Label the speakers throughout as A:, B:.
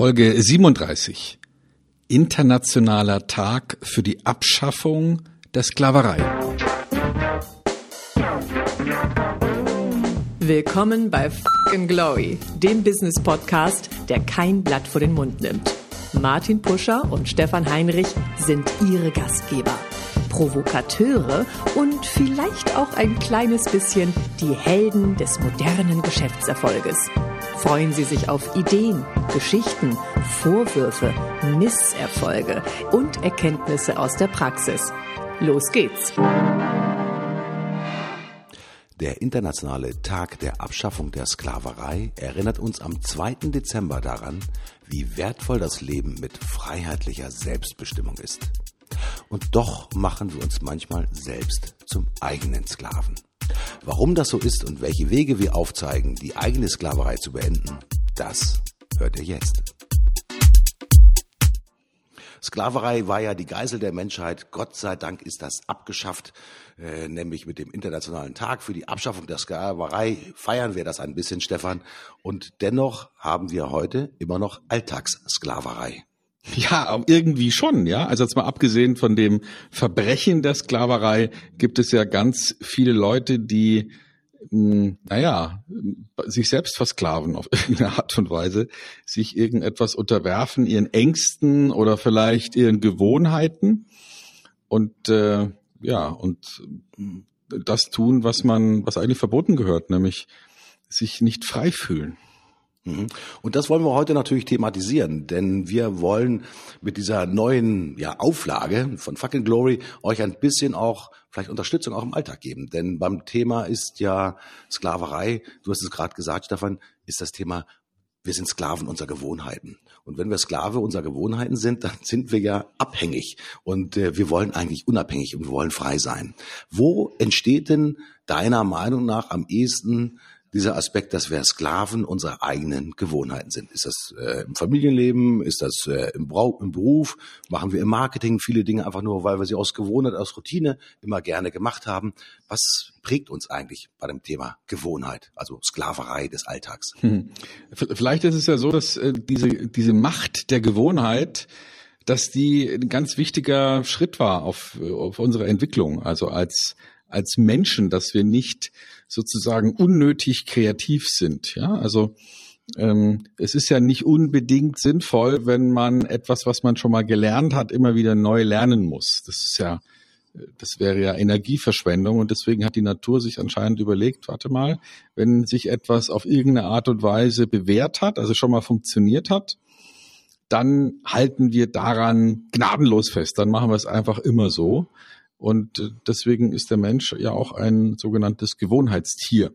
A: Folge 37. Internationaler Tag für die Abschaffung der Sklaverei.
B: Willkommen bei Fucking Glory, dem Business Podcast, der kein Blatt vor den Mund nimmt. Martin Puscher und Stefan Heinrich sind ihre Gastgeber. Provokateure und vielleicht auch ein kleines bisschen die Helden des modernen Geschäftserfolges. Freuen Sie sich auf Ideen, Geschichten, Vorwürfe, Misserfolge und Erkenntnisse aus der Praxis. Los geht's!
C: Der internationale Tag der Abschaffung der Sklaverei erinnert uns am 2. Dezember daran, wie wertvoll das Leben mit freiheitlicher Selbstbestimmung ist. Und doch machen wir uns manchmal selbst zum eigenen Sklaven. Warum das so ist und welche Wege wir aufzeigen, die eigene Sklaverei zu beenden, das hört ihr jetzt. Sklaverei war ja die Geisel der Menschheit. Gott sei Dank ist das abgeschafft, äh, nämlich mit dem Internationalen Tag für die Abschaffung der Sklaverei feiern wir das ein bisschen, Stefan. Und dennoch haben wir heute immer noch Alltagssklaverei.
A: Ja, irgendwie schon, ja. Also jetzt mal abgesehen von dem Verbrechen der Sklaverei gibt es ja ganz viele Leute, die, mh, hm, naja, sich selbst versklaven auf irgendeine Art und Weise, sich irgendetwas unterwerfen, ihren Ängsten oder vielleicht ihren Gewohnheiten und äh, ja, und das tun, was man, was eigentlich verboten gehört, nämlich sich nicht frei fühlen.
C: Mhm. Und das wollen wir heute natürlich thematisieren, denn wir wollen mit dieser neuen ja, Auflage von Fucking Glory euch ein bisschen auch vielleicht Unterstützung auch im Alltag geben. Denn beim Thema ist ja Sklaverei, du hast es gerade gesagt, Stefan, ist das Thema, wir sind Sklaven unserer Gewohnheiten. Und wenn wir Sklave unserer Gewohnheiten sind, dann sind wir ja abhängig. Und äh, wir wollen eigentlich unabhängig und wir wollen frei sein. Wo entsteht denn deiner Meinung nach am ehesten dieser Aspekt, dass wir Sklaven unserer eigenen Gewohnheiten sind. Ist das äh, im Familienleben? Ist das äh, im, Brau im Beruf? Machen wir im Marketing viele Dinge einfach nur, weil wir sie aus Gewohnheit, aus Routine immer gerne gemacht haben? Was prägt uns eigentlich bei dem Thema Gewohnheit, also Sklaverei des Alltags? Hm.
A: Vielleicht ist es ja so, dass äh, diese, diese Macht der Gewohnheit, dass die ein ganz wichtiger Schritt war auf, auf unsere Entwicklung, also als als Menschen, dass wir nicht sozusagen unnötig kreativ sind. Ja, also ähm, es ist ja nicht unbedingt sinnvoll, wenn man etwas, was man schon mal gelernt hat, immer wieder neu lernen muss. Das ist ja, das wäre ja Energieverschwendung und deswegen hat die Natur sich anscheinend überlegt, warte mal, wenn sich etwas auf irgendeine Art und Weise bewährt hat, also schon mal funktioniert hat, dann halten wir daran gnadenlos fest. Dann machen wir es einfach immer so. Und äh, deswegen ist der Mensch ja auch ein sogenanntes Gewohnheitstier.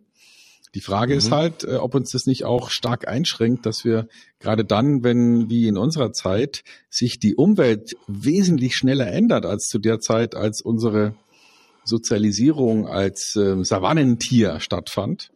A: Die Frage mhm. ist halt, äh, ob uns das nicht auch stark einschränkt, dass wir gerade dann, wenn wie in unserer Zeit sich die Umwelt wesentlich schneller ändert als zu der Zeit, als unsere Sozialisierung als äh, Savannentier stattfand.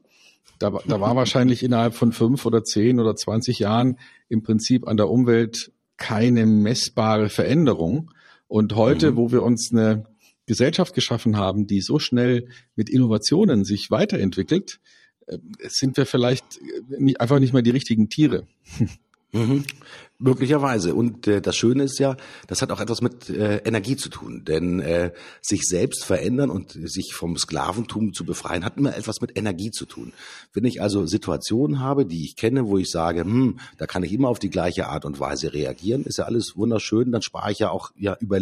A: Da, da war wahrscheinlich innerhalb von fünf oder zehn oder zwanzig Jahren im Prinzip an der Umwelt keine messbare Veränderung. Und heute, mhm. wo wir uns eine Gesellschaft geschaffen haben, die so schnell mit Innovationen sich weiterentwickelt, äh, sind wir vielleicht nicht, einfach nicht mehr die richtigen Tiere.
C: Mhm. Möglicherweise. Und äh, das Schöne ist ja, das hat auch etwas mit äh, Energie zu tun. Denn äh, sich selbst verändern und sich vom Sklaventum zu befreien, hat immer etwas mit Energie zu tun. Wenn ich also Situationen habe, die ich kenne, wo ich sage, hm, da kann ich immer auf die gleiche Art und Weise reagieren, ist ja alles wunderschön, dann spare ich ja auch ja über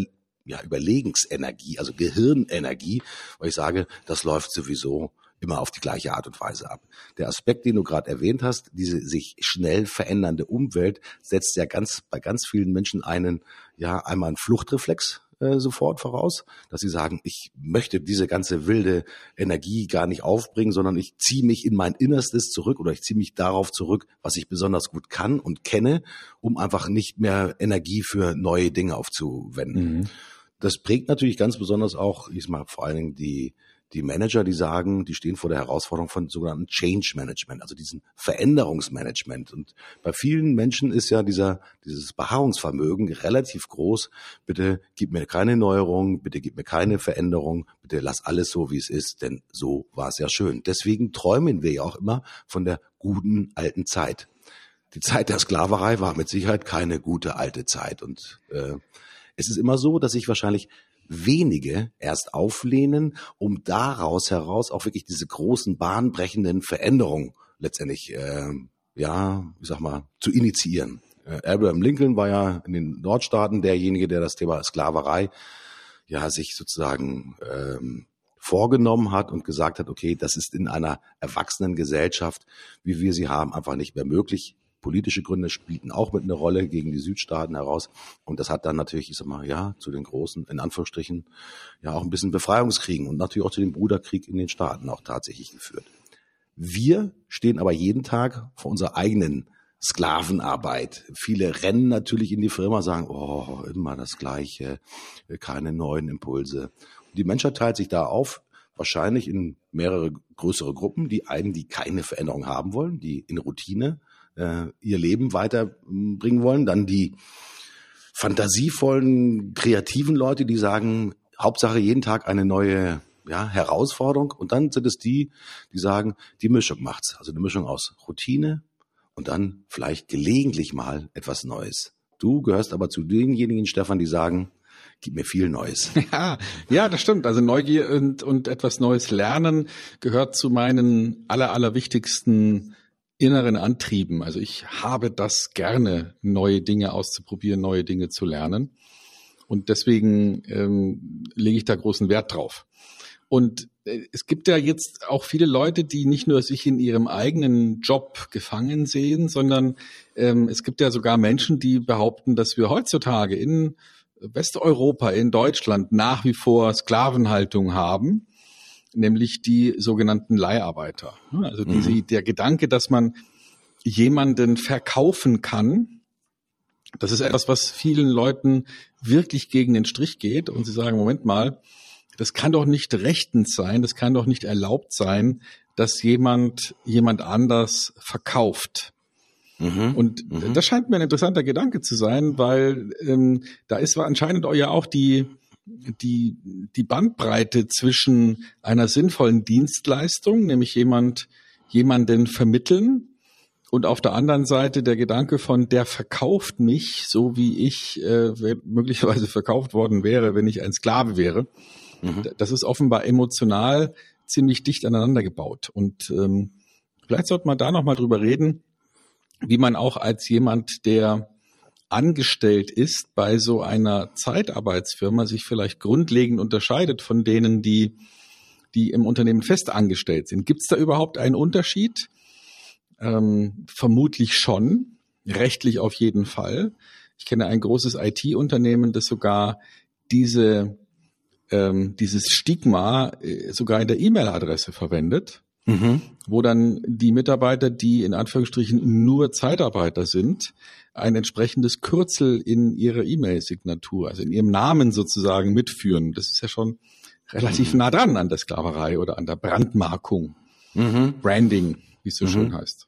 C: ja, Überlegensenergie, also Gehirnenergie, weil ich sage, das läuft sowieso immer auf die gleiche Art und Weise ab. Der Aspekt, den du gerade erwähnt hast, diese sich schnell verändernde Umwelt, setzt ja ganz bei ganz vielen Menschen einen, ja, einmal einen Fluchtreflex äh, sofort voraus, dass sie sagen, ich möchte diese ganze wilde Energie gar nicht aufbringen, sondern ich ziehe mich in mein Innerstes zurück oder ich ziehe mich darauf zurück, was ich besonders gut kann und kenne, um einfach nicht mehr Energie für neue Dinge aufzuwenden. Mhm. Das prägt natürlich ganz besonders auch, ich sag mal, vor allen Dingen die, die Manager, die sagen, die stehen vor der Herausforderung von sogenannten Change Management, also diesen Veränderungsmanagement. Und bei vielen Menschen ist ja dieser, dieses Beharrungsvermögen relativ groß. Bitte gib mir keine Neuerung, bitte gib mir keine Veränderung, bitte lass alles so, wie es ist, denn so war es ja schön. Deswegen träumen wir ja auch immer von der guten alten Zeit. die Zeit der Sklaverei war mit Sicherheit keine gute alte Zeit. Und äh, es ist immer so, dass sich wahrscheinlich wenige erst auflehnen, um daraus heraus auch wirklich diese großen bahnbrechenden Veränderungen letztendlich, äh, ja, ich sag mal, zu initiieren. Äh, Abraham Lincoln war ja in den Nordstaaten derjenige, der das Thema Sklaverei ja sich sozusagen ähm, vorgenommen hat und gesagt hat, okay, das ist in einer erwachsenen Gesellschaft, wie wir sie haben, einfach nicht mehr möglich. Politische Gründe spielten auch mit einer Rolle gegen die Südstaaten heraus. Und das hat dann natürlich, ich sag mal, ja, zu den großen, in Anführungsstrichen, ja auch ein bisschen Befreiungskriegen und natürlich auch zu dem Bruderkrieg in den Staaten auch tatsächlich geführt. Wir stehen aber jeden Tag vor unserer eigenen Sklavenarbeit. Viele rennen natürlich in die Firma, sagen, oh, immer das Gleiche, keine neuen Impulse. Und die Menschheit teilt sich da auf, wahrscheinlich in mehrere größere Gruppen, die einen, die keine Veränderung haben wollen, die in Routine äh, ihr Leben weiterbringen wollen, dann die fantasievollen, kreativen Leute, die sagen, Hauptsache jeden Tag eine neue ja, Herausforderung. Und dann sind es die, die sagen, die Mischung macht's. Also eine Mischung aus Routine und dann vielleicht gelegentlich mal etwas Neues. Du gehörst aber zu denjenigen, Stefan, die sagen, gib mir viel Neues.
A: Ja, ja, das stimmt. Also Neugier und, und etwas Neues lernen gehört zu meinen aller, allerwichtigsten inneren Antrieben. Also ich habe das gerne, neue Dinge auszuprobieren, neue Dinge zu lernen. Und deswegen ähm, lege ich da großen Wert drauf. Und äh, es gibt ja jetzt auch viele Leute, die nicht nur sich in ihrem eigenen Job gefangen sehen, sondern ähm, es gibt ja sogar Menschen, die behaupten, dass wir heutzutage in Westeuropa, in Deutschland nach wie vor Sklavenhaltung haben, nämlich die sogenannten Leiharbeiter. Also diese, mhm. der Gedanke, dass man jemanden verkaufen kann, das ist etwas, was vielen Leuten wirklich gegen den Strich geht und sie sagen, Moment mal, das kann doch nicht rechtens sein, das kann doch nicht erlaubt sein, dass jemand jemand anders verkauft. Mhm, und mhm. das scheint mir ein interessanter Gedanke zu sein, weil ähm, da ist anscheinend ja auch die, die, die Bandbreite zwischen einer sinnvollen Dienstleistung, nämlich jemand, jemanden vermitteln, und auf der anderen Seite der Gedanke von, der verkauft mich, so wie ich äh, möglicherweise verkauft worden wäre, wenn ich ein Sklave wäre. Mhm. Das ist offenbar emotional ziemlich dicht aneinander gebaut. Und ähm, vielleicht sollte man da nochmal drüber reden, wie man auch als jemand, der angestellt ist bei so einer Zeitarbeitsfirma, sich vielleicht grundlegend unterscheidet von denen, die, die im Unternehmen fest angestellt sind. Gibt es da überhaupt einen Unterschied? Ähm, vermutlich schon, rechtlich auf jeden Fall. Ich kenne ein großes IT-Unternehmen, das sogar diese, ähm, dieses Stigma äh, sogar in der E-Mail-Adresse verwendet mhm. wo dann die Mitarbeiter, die in Anführungsstrichen nur Zeitarbeiter sind, ein entsprechendes Kürzel in ihrer E-Mail-Signatur, also in ihrem Namen sozusagen mitführen. Das ist ja schon relativ mhm. nah dran an der Sklaverei oder an der Brandmarkung, mhm. Branding, wie es so mhm. schön heißt.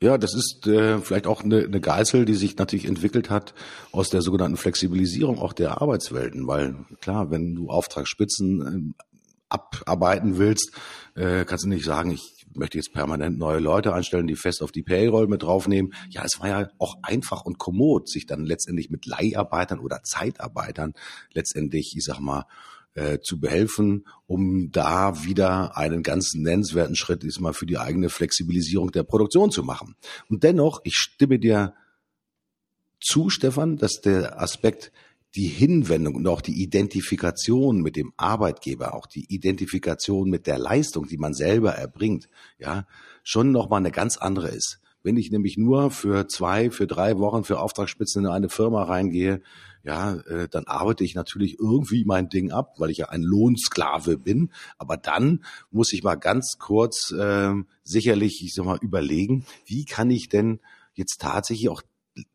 C: Ja, das ist äh, vielleicht auch eine, eine Geißel, die sich natürlich entwickelt hat aus der sogenannten Flexibilisierung auch der Arbeitswelten, weil klar, wenn du Auftragsspitzen äh, abarbeiten willst, äh, kannst du nicht sagen, ich möchte jetzt permanent neue Leute einstellen, die fest auf die Payroll mit draufnehmen. Ja, es war ja auch einfach und kommod, sich dann letztendlich mit Leiharbeitern oder Zeitarbeitern letztendlich, ich sag mal, äh, zu behelfen, um da wieder einen ganz nennenswerten Schritt diesmal für die eigene Flexibilisierung der Produktion zu machen. Und dennoch, ich stimme dir zu, Stefan, dass der Aspekt die Hinwendung und auch die Identifikation mit dem Arbeitgeber, auch die Identifikation mit der Leistung, die man selber erbringt, ja, schon nochmal eine ganz andere ist. Wenn ich nämlich nur für zwei, für drei Wochen für Auftragsspitzen in eine Firma reingehe, ja, äh, dann arbeite ich natürlich irgendwie mein Ding ab, weil ich ja ein Lohnsklave bin. Aber dann muss ich mal ganz kurz äh, sicherlich, ich sag mal, überlegen, wie kann ich denn jetzt tatsächlich auch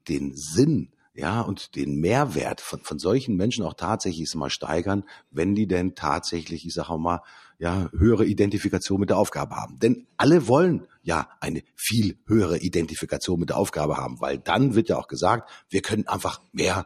C: den Sinn ja, und den Mehrwert von, von solchen Menschen auch tatsächlich mal steigern, wenn die denn tatsächlich, ich sage mal, ja, höhere Identifikation mit der Aufgabe haben. Denn alle wollen ja eine viel höhere Identifikation mit der Aufgabe haben, weil dann wird ja auch gesagt, wir können einfach mehr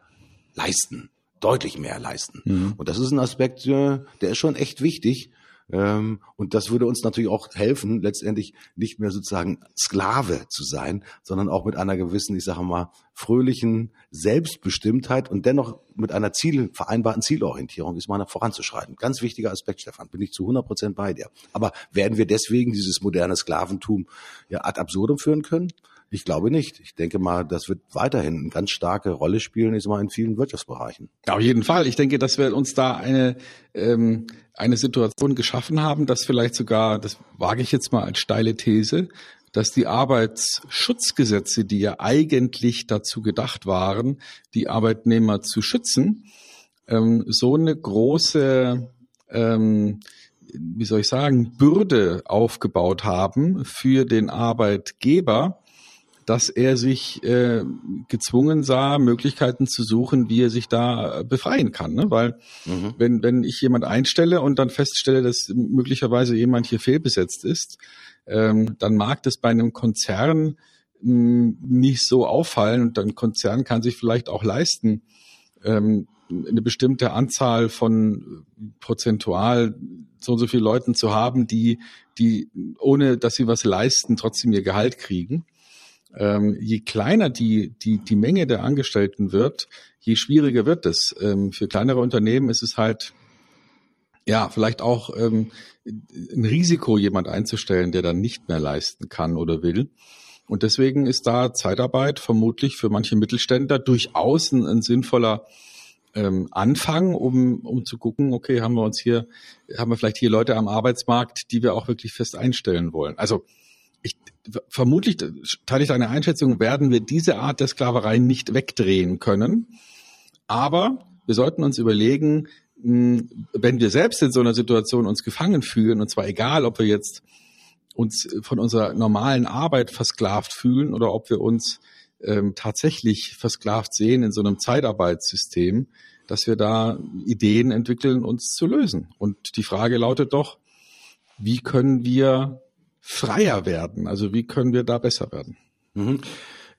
C: leisten, deutlich mehr leisten. Mhm. Und das ist ein Aspekt, äh, der ist schon echt wichtig, Ähm, und das würde uns natürlich auch helfen, letztendlich nicht mehr sozusagen Sklave zu sein, sondern auch mit einer gewissen, ich sage mal, fröhlichen Selbstbestimmtheit und dennoch mit einer Ziel, vereinbarten Zielorientierung ist meiner voranzuschreiten. Ganz wichtiger Aspekt, Stefan, bin ich zu 100 Prozent bei dir. Aber werden wir deswegen dieses moderne Sklaventum ja ad absurdum führen können? Ich glaube nicht. Ich denke mal, das wird weiterhin eine ganz starke Rolle spielen, ist mal in vielen Wirtschaftsbereichen.
A: Auf jeden Fall. Ich denke, dass wir uns da eine, ähm, eine Situation geschaffen haben, dass vielleicht sogar, das wage ich jetzt mal als steile These, dass die Arbeitsschutzgesetze, die ja eigentlich dazu gedacht waren, die Arbeitnehmer zu schützen, ähm, so eine große ähm, wie soll ich sagen, Bürde aufgebaut haben für den Arbeitgeber, dass er sich äh, gezwungen sah, Möglichkeiten zu suchen, wie er sich da befreien kann. Ne? Weil mhm. wenn, wenn ich jemand einstelle und dann feststelle, dass möglicherweise jemand hier fehlbesetzt ist, ähm, dann mag das bei einem Konzern mh, hm, nicht so auffallen und ein Konzern kann sich vielleicht auch leisten, ähm, eine bestimmte Anzahl von prozentual so und so viele Leuten zu haben, die, die ohne dass sie was leisten, trotzdem ihr Gehalt kriegen ähm, je kleiner die, die, die Menge der Angestellten wird, je schwieriger wird es. Ähm, für kleinere Unternehmen ist es halt ja, vielleicht auch ähm, ein Risiko, jemand einzustellen, der dann nicht mehr leisten kann oder will. Und deswegen ist da Zeitarbeit vermutlich für manche Mittelständler durchaus ein, ein sinnvoller ähm, Anfang, um, um zu gucken, okay, haben wir uns hier, haben wir vielleicht hier Leute am Arbeitsmarkt, die wir auch wirklich fest einstellen wollen. Also ich, vermutlich teile ich deine Einschätzung, werden wir diese Art der Sklaverei nicht wegdrehen können. Aber wir sollten uns überlegen, hm, wenn wir selbst in so einer Situation uns gefangen fühlen, und zwar egal, ob wir jetzt uns von unserer normalen Arbeit versklavt fühlen oder ob wir uns ähm, tatsächlich versklavt sehen in so einem Zeitarbeitssystem, dass wir da Ideen entwickeln, uns zu lösen. Und die Frage lautet doch, wie können wir freier werden? Also wie können wir da besser werden?
C: Mhm.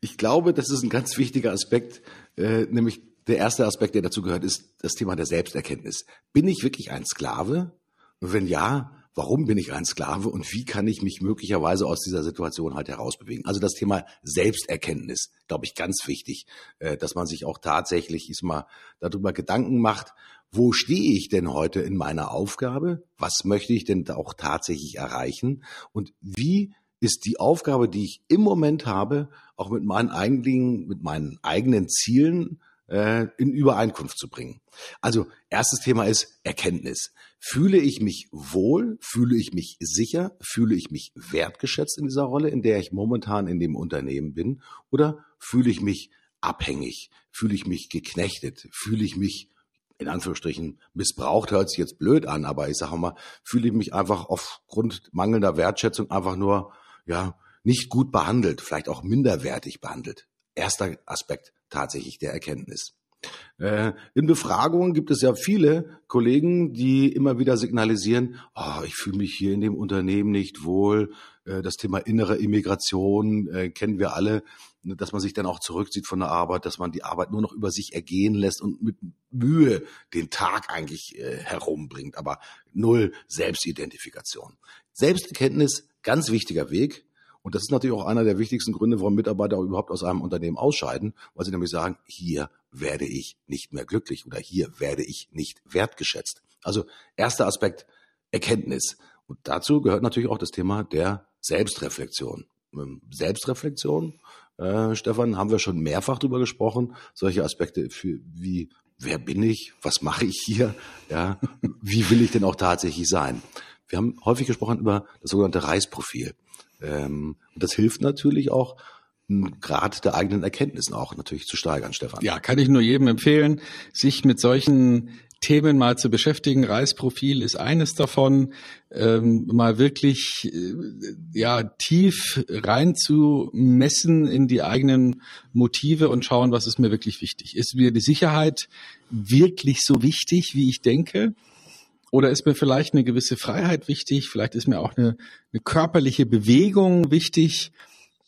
C: Ich glaube, das ist ein ganz wichtiger Aspekt, äh, nämlich der erste Aspekt, der dazu gehört, ist das Thema der Selbsterkenntnis. Bin ich wirklich ein Sklave? Und wenn ja, warum bin ich ein Sklave und wie kann ich mich möglicherweise aus dieser Situation halt herausbewegen? Also das Thema Selbsterkenntnis, glaube ich, ganz wichtig, äh, dass man sich auch tatsächlich ist mal darüber Gedanken macht, wo stehe ich denn heute in meiner Aufgabe? Was möchte ich denn auch tatsächlich erreichen? Und wie ist die Aufgabe, die ich im Moment habe, auch mit meinen eigenen, mit meinen eigenen Zielen äh, in Übereinkunft zu bringen. Also erstes Thema ist Erkenntnis. Fühle ich mich wohl? Fühle ich mich sicher? Fühle ich mich wertgeschätzt in dieser Rolle, in der ich momentan in dem Unternehmen bin? Oder fühle ich mich abhängig? Fühle ich mich geknechtet? Fühle ich mich in Anführungsstrichen missbraucht, hört sich jetzt blöd an, aber ich sage mal, fühle ich mich einfach aufgrund mangelnder Wertschätzung einfach nur, ja, nicht gut behandelt, vielleicht auch minderwertig behandelt. Erster Aspekt tatsächlich der Erkenntnis. Äh, in Befragungen gibt es ja viele Kollegen, die immer wieder signalisieren, oh, ich fühle mich hier in dem Unternehmen nicht wohl. Äh, das Thema innere Immigration äh, kennen wir alle. Ne, dass man sich dann auch zurückzieht von der Arbeit, dass man die Arbeit nur noch über sich ergehen lässt und mit Mühe den Tag eigentlich herumbringt, aber null Selbstidentifikation. Selbsterkenntnis, ganz wichtiger Weg. Und das ist natürlich auch einer der wichtigsten Gründe, warum Mitarbeiter überhaupt aus einem Unternehmen ausscheiden, weil sie nämlich sagen, hier werde ich nicht mehr glücklich oder hier werde ich nicht wertgeschätzt. Also erster Aspekt, Erkenntnis. Und dazu gehört natürlich auch das Thema der Selbstreflexion. Ähm, Selbstreflexion äh, Stefan, haben wir schon mehrfach drüber gesprochen. Solche Aspekte für, wie, wer bin ich? Was mache ich hier? Ja, wie will ich denn auch tatsächlich sein? Wir haben häufig gesprochen über das sogenannte Reisprofil. Ähm, und das hilft natürlich auch, Grad der eigenen Erkenntnissen auch natürlich zu steigern, Stefan.
A: Ja, kann ich nur jedem empfehlen, sich mit solchen Themen mal zu beschäftigen. Reisprofil ist eines davon, ähm, mal wirklich äh, ja tief rein zu messen in die eigenen Motive und schauen, was ist mir wirklich wichtig. Ist mir die Sicherheit wirklich so wichtig, wie ich denke? Oder ist mir vielleicht eine gewisse Freiheit wichtig? Vielleicht ist mir auch eine, eine körperliche Bewegung wichtig?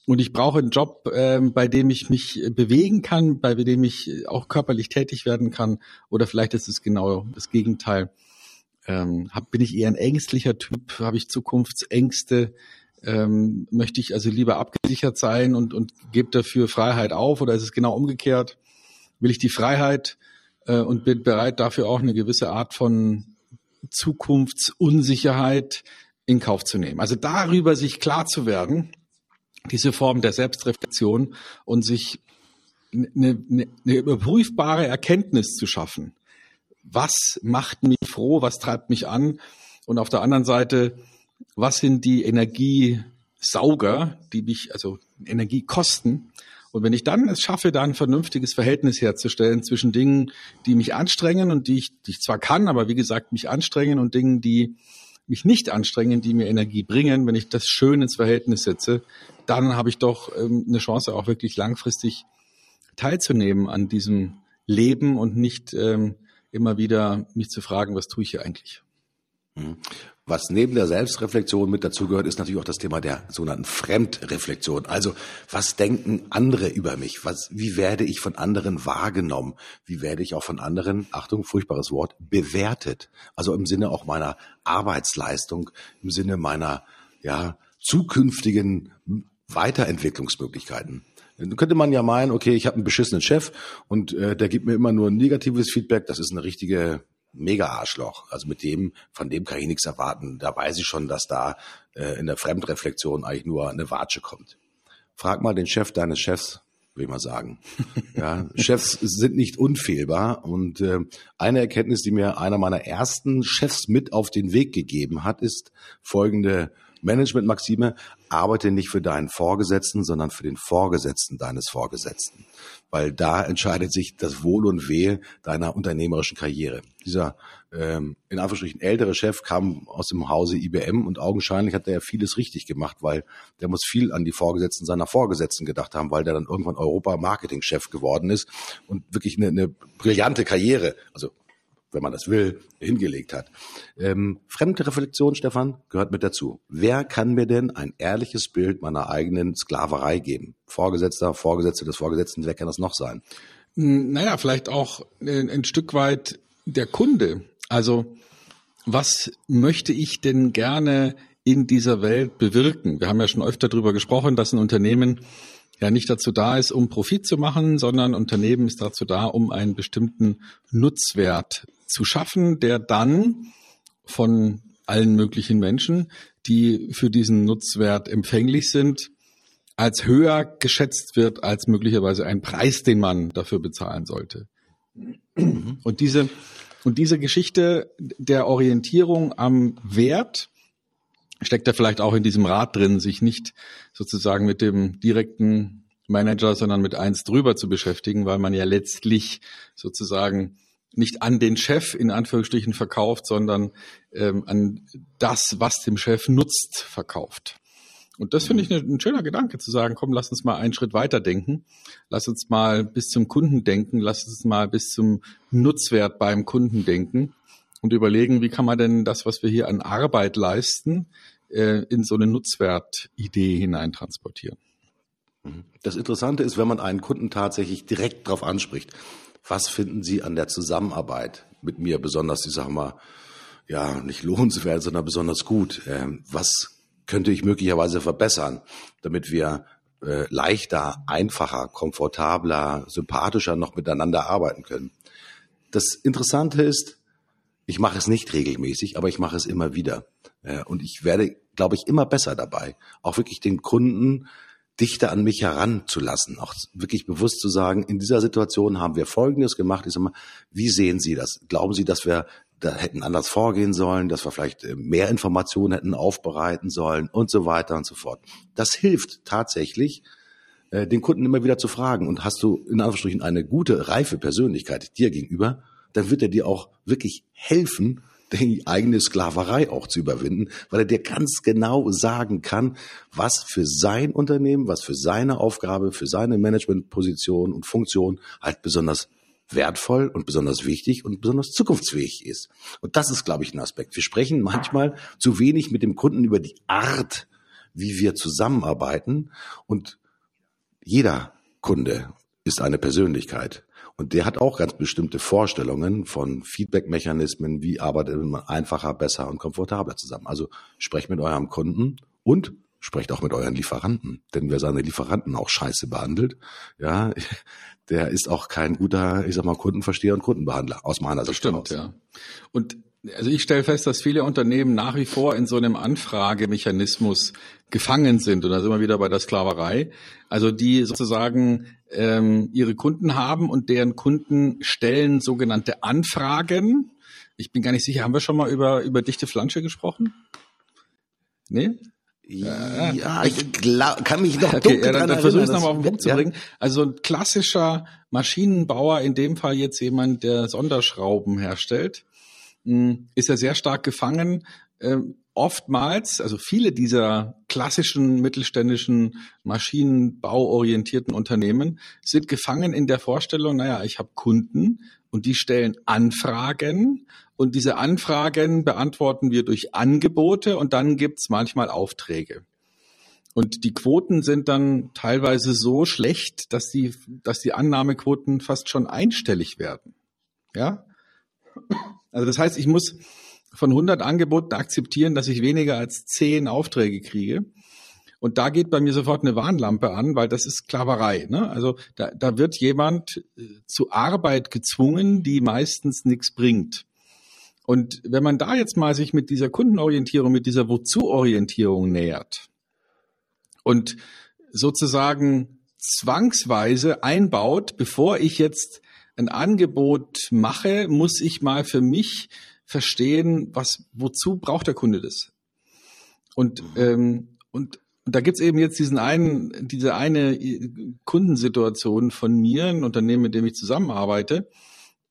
A: Und ich brauche einen Job, ähm, bei dem ich mich bewegen kann, bei dem ich auch körperlich tätig werden kann. Oder vielleicht ist es genau das Gegenteil. Ähm, hab, bin ich eher ein ängstlicher Typ? Habe ich Zukunftsängste? Ähm, möchte ich also lieber abgesichert sein und, und gebe dafür Freiheit auf oder ist es genau umgekehrt? Will ich die Freiheit äh, und bin bereit dafür auch eine gewisse Art von Zukunftsunsicherheit in Kauf zu nehmen? Also darüber sich klar zu werden, diese Form der Selbstreflexion und sich eine, eine, eine überprüfbare Erkenntnis zu schaffen. Was macht mich froh? Was treibt mich an? Und auf der anderen Seite, was sind die Energiesauger, die mich, also Energie kosten? Und wenn ich dann es schaffe, da ein vernünftiges Verhältnis herzustellen zwischen Dingen, die mich anstrengen und die ich, die ich zwar kann, aber wie gesagt, mich anstrengen und Dingen, die mich nicht anstrengen, die mir Energie bringen, wenn ich das schön ins Verhältnis setze, dann habe ich doch ähm, eine Chance, auch wirklich langfristig teilzunehmen an diesem Leben und nicht ähm, immer wieder mich zu fragen, was tue ich hier eigentlich?
C: Was neben der Selbstreflexion mit dazugehört, ist natürlich auch das Thema der sogenannten Fremdreflexion. Also, was denken andere über mich? Was, wie werde ich von anderen wahrgenommen? Wie werde ich auch von anderen, Achtung, furchtbares Wort, bewertet? Also im Sinne auch meiner Arbeitsleistung, im Sinne meiner, ja, zukünftigen Weiterentwicklungsmöglichkeiten. Dann könnte man ja meinen, okay, ich habe einen beschissenen Chef und äh, der gibt mir immer nur negatives Feedback. Das ist eine richtige Mega-Arschloch. Also mit dem, von dem kann ich nichts erwarten. Da weiß ich schon, dass da äh, in der Fremdreflexion eigentlich nur eine Watsche kommt. Frag mal den Chef deines Chefs, will ich mal sagen. Ja, Chefs sind nicht unfehlbar. Und äh, eine Erkenntnis, die mir einer meiner ersten Chefs mit auf den Weg gegeben hat, ist folgende Management-Maxime, arbeite nicht für deinen Vorgesetzten, sondern für den Vorgesetzten deines Vorgesetzten. Weil da entscheidet sich das Wohl und Wehe deiner unternehmerischen Karriere. Dieser ähm, in Anführungsstrichen ältere Chef kam aus dem Hause IBM und augenscheinlich hat er ja vieles richtig gemacht, weil der muss viel an die Vorgesetzten seiner Vorgesetzten gedacht haben, weil der dann irgendwann Europa-Marketing-Chef geworden ist und wirklich eine, eine brillante Karriere, also wenn man das will, hingelegt hat. Ähm, fremde Reflexion, Stefan, gehört mit dazu. Wer kann mir denn ein ehrliches Bild meiner eigenen Sklaverei geben? Vorgesetzter, Vorgesetzte des Vorgesetzten, wer kann das noch sein?
A: Hm, naja, vielleicht auch ein, ein Stück weit der Kunde. Also, was möchte ich denn gerne in dieser Welt bewirken? Wir haben ja schon öfter darüber gesprochen, dass ein Unternehmen ja nicht dazu da ist, um Profit zu machen, sondern Unternehmen ist dazu da, um einen bestimmten Nutzwert zu schaffen, der dann von allen möglichen Menschen, die für diesen Nutzwert empfänglich sind, als höher geschätzt wird als möglicherweise ein Preis, den man dafür bezahlen sollte. Und diese, und diese Geschichte der Orientierung am Wert steckt ja vielleicht auch in diesem Rat drin, sich nicht sozusagen mit dem direkten Manager, sondern mit eins drüber zu beschäftigen, weil man ja letztlich sozusagen nicht an den Chef in Anführungsstrichen verkauft, sondern ähm, an das, was dem Chef nutzt, verkauft. Und das finde ich ein schöner Gedanke zu sagen, komm, lass uns mal einen Schritt weiter denken. Lass uns mal bis zum Kunden denken. Lass uns mal bis zum Nutzwert beim Kunden denken und überlegen, wie kann man denn das, was wir hier an Arbeit leisten, äh, in so eine Nutzwertidee hineintransportieren.
C: Das Interessante ist, wenn man einen Kunden tatsächlich direkt darauf anspricht, was finden Sie an der Zusammenarbeit mit mir besonders, ich sag mal, ja, nicht lohnenswert, sondern besonders gut? Ähm, was könnte ich möglicherweise verbessern, damit wir äh, leichter, einfacher, komfortabler, sympathischer noch miteinander arbeiten können? Das Interessante ist, ich mache es nicht regelmäßig, aber ich mache es immer wieder. Äh, und ich werde, glaube ich, immer besser dabei, auch wirklich den Kunden dichter an mich heranzulassen, auch wirklich bewusst zu sagen, in dieser Situation haben wir Folgendes gemacht. Ich sag mal, wie sehen Sie das? Glauben Sie, dass wir da hätten anders vorgehen sollen, dass wir vielleicht äh, mehr Informationen hätten aufbereiten sollen und so weiter und so fort. Das hilft tatsächlich, äh, den Kunden immer wieder zu fragen. Und hast du in Anführungsstrichen eine gute, reife Persönlichkeit dir gegenüber, dann wird er dir auch wirklich helfen, die eigene Sklaverei auch zu überwinden, weil er dir ganz genau sagen kann, was für sein Unternehmen, was für seine Aufgabe, für seine Managementposition und Funktion halt besonders wertvoll und besonders wichtig und besonders zukunftsfähig ist. Und das ist, glaube ich, ein Aspekt. Wir sprechen manchmal zu wenig mit dem Kunden über die Art, wie wir zusammenarbeiten und jeder Kunde ist eine Persönlichkeit. Und der hat auch ganz bestimmte Vorstellungen von Feedback-Mechanismen, wie arbeitet man einfacher, besser und komfortabler zusammen. Also sprecht mit eurem Kunden und sprecht auch mit euren Lieferanten. Denn wer seine Lieferanten auch scheiße behandelt, ja, der ist auch kein guter, ich sag mal, Kundenversteher und Kundenbehandler, aus meiner Sicht.
A: Stimmt, ja. Und also ich stelle fest, dass viele Unternehmen nach wie vor in so einem Anfragemechanismus gefangen sind. Und da sind wir wieder bei der Sklaverei. Also die sozusagen ähm, ihre Kunden haben und deren Kunden stellen sogenannte Anfragen. Ich bin gar nicht sicher, haben wir schon mal über, über dichte Flansche gesprochen? Nee?
C: Ja, ja ich glaub, kann mich noch
A: okay, ja, dann, dann versuche ich es nochmal auf den Punkt zu bringen. Also ein klassischer Maschinenbauer, in dem Fall jetzt jemand, der Sonderschrauben herstellt, hm, ist ja sehr stark gefangen. Oftmals, also viele dieser klassischen mittelständischen Maschinenbauorientierten Unternehmen sind gefangen in der Vorstellung, naja, ich habe Kunden und die stellen Anfragen und diese Anfragen beantworten wir durch Angebote und dann gibt's manchmal Aufträge. Und die Quoten sind dann teilweise so schlecht, dass die, dass die Annahmequoten fast schon einstellig werden. Ja? Also das heißt, ich muss von 100 Angeboten akzeptieren, dass ich weniger als 10 Aufträge kriege. Und da geht bei mir sofort eine Warnlampe an, weil das ist Sklaverei. Ne? Also da, da wird jemand äh, zu Arbeit gezwungen, die meistens nichts bringt. Und wenn man da jetzt mal sich mit dieser Kundenorientierung, mit dieser Wozu-Orientierung nähert und sozusagen zwangsweise einbaut, bevor ich jetzt ein Angebot mache, muss ich mal für mich verstehen, was, wozu braucht der Kunde das? Und, ähm, und und da gibt's eben jetzt diesen einen, diese eine Kundensituation von mir, ein Unternehmen, mit dem ich zusammenarbeite.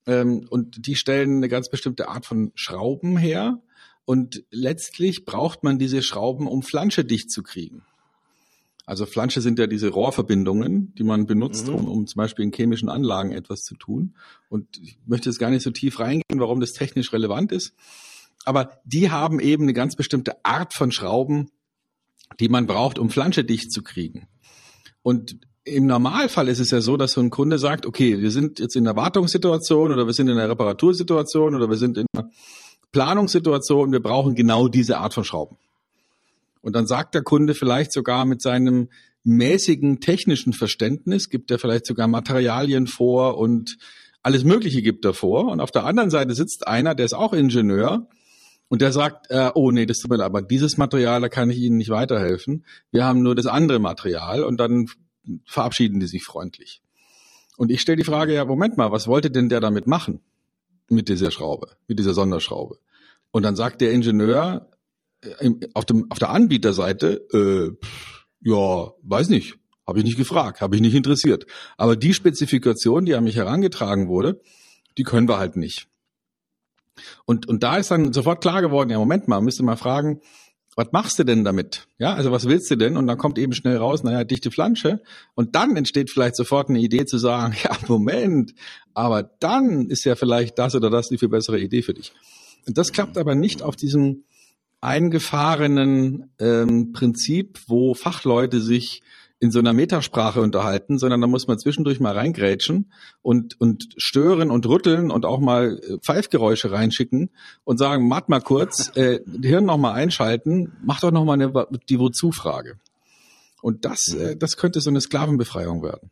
A: Ähm, und die stellen eine ganz bestimmte Art von Schrauben her. Und letztlich braucht man diese Schrauben, um Flansche dicht zu kriegen. Also Flansche sind ja diese Rohrverbindungen, die man benutzt, mhm. um, um zum Beispiel in chemischen Anlagen etwas zu tun. Und ich möchte jetzt gar nicht so tief reingehen, warum das technisch relevant ist. Aber die haben eben eine ganz bestimmte Art von Schrauben, die man braucht, um Flansche dicht zu kriegen. Und im Normalfall ist es ja so, dass so ein Kunde sagt, okay, wir sind jetzt in einer Wartungssituation oder wir sind in einer Reparatursituation oder wir sind in einer Planungssituation, wir brauchen genau diese Art von Schrauben. Und dann sagt der Kunde vielleicht sogar mit seinem mäßigen technischen Verständnis, gibt er vielleicht sogar Materialien vor und alles Mögliche gibt er vor. Und auf der anderen Seite sitzt einer, der ist auch Ingenieur und der sagt, äh, oh nee, das tut mir leid, aber dieses Material, da kann ich Ihnen nicht weiterhelfen. Wir haben nur das andere Material und dann verabschieden die sich freundlich. Und ich stelle die Frage, ja, Moment mal, was wollte denn der damit machen? Mit dieser Schraube, mit dieser Sonderschraube. Und dann sagt der Ingenieur auf, dem, auf der Anbieterseite, äh, ja, weiß nicht, habe ich nicht gefragt, habe ich nicht interessiert. Aber die Spezifikation, die an mich herangetragen wurde, die können wir halt nicht. Und, und da ist dann sofort klar geworden, ja, Moment mal, müsste mal fragen, was machst du denn damit? Ja, also was willst du denn? Und dann kommt eben schnell raus, naja, dichte Flansche. Und dann entsteht vielleicht sofort eine Idee zu sagen, ja, Moment, aber dann ist ja vielleicht das oder das die viel bessere Idee für dich. Und das klappt aber nicht auf diesem eingefahrenen ähm, Prinzip, wo Fachleute sich in so einer Metasprache unterhalten, sondern da muss man zwischendurch mal reingrätschen und, und stören und rütteln und auch mal äh, Pfeifgeräusche reinschicken und sagen, mach mal kurz, äh, Hirn noch mal einschalten, mach doch noch mal eine, die Wozu-Frage. Und das, äh, das könnte so eine Sklavenbefreiung werden.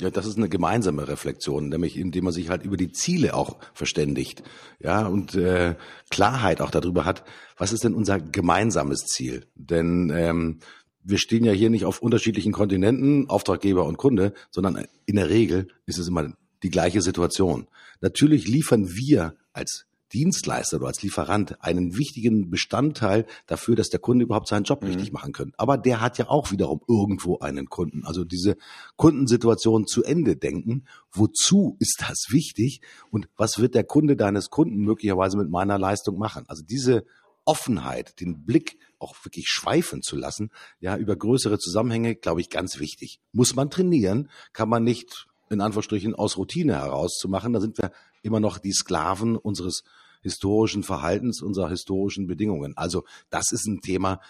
C: Ja, das ist eine gemeinsame Reflexion, nämlich indem man sich halt über die Ziele auch verständigt, ja und äh, Klarheit auch darüber hat, was ist denn unser gemeinsames Ziel? Denn ähm, wir stehen ja hier nicht auf unterschiedlichen Kontinenten, Auftraggeber und Kunde, sondern in der Regel ist es immer die gleiche Situation. Natürlich liefern wir als Dienstleister oder als Lieferant einen wichtigen Bestandteil dafür, dass der Kunde überhaupt seinen Job mhm. richtig machen kann. Aber der hat ja auch wiederum irgendwo einen Kunden. Also diese Kundensituation zu Ende denken. Wozu ist das wichtig? Und was wird der Kunde deines Kunden möglicherweise mit meiner Leistung machen? Also diese Offenheit, den Blick auch wirklich schweifen zu lassen, ja, über größere Zusammenhänge, glaube ich, ganz wichtig. Muss man trainieren, kann man nicht in Anführungsstrichen aus Routine heraus zu machen. Da sind wir immer noch die Sklaven unseres historischen Verhaltens, unserer historischen Bedingungen. Also das ist ein Thema,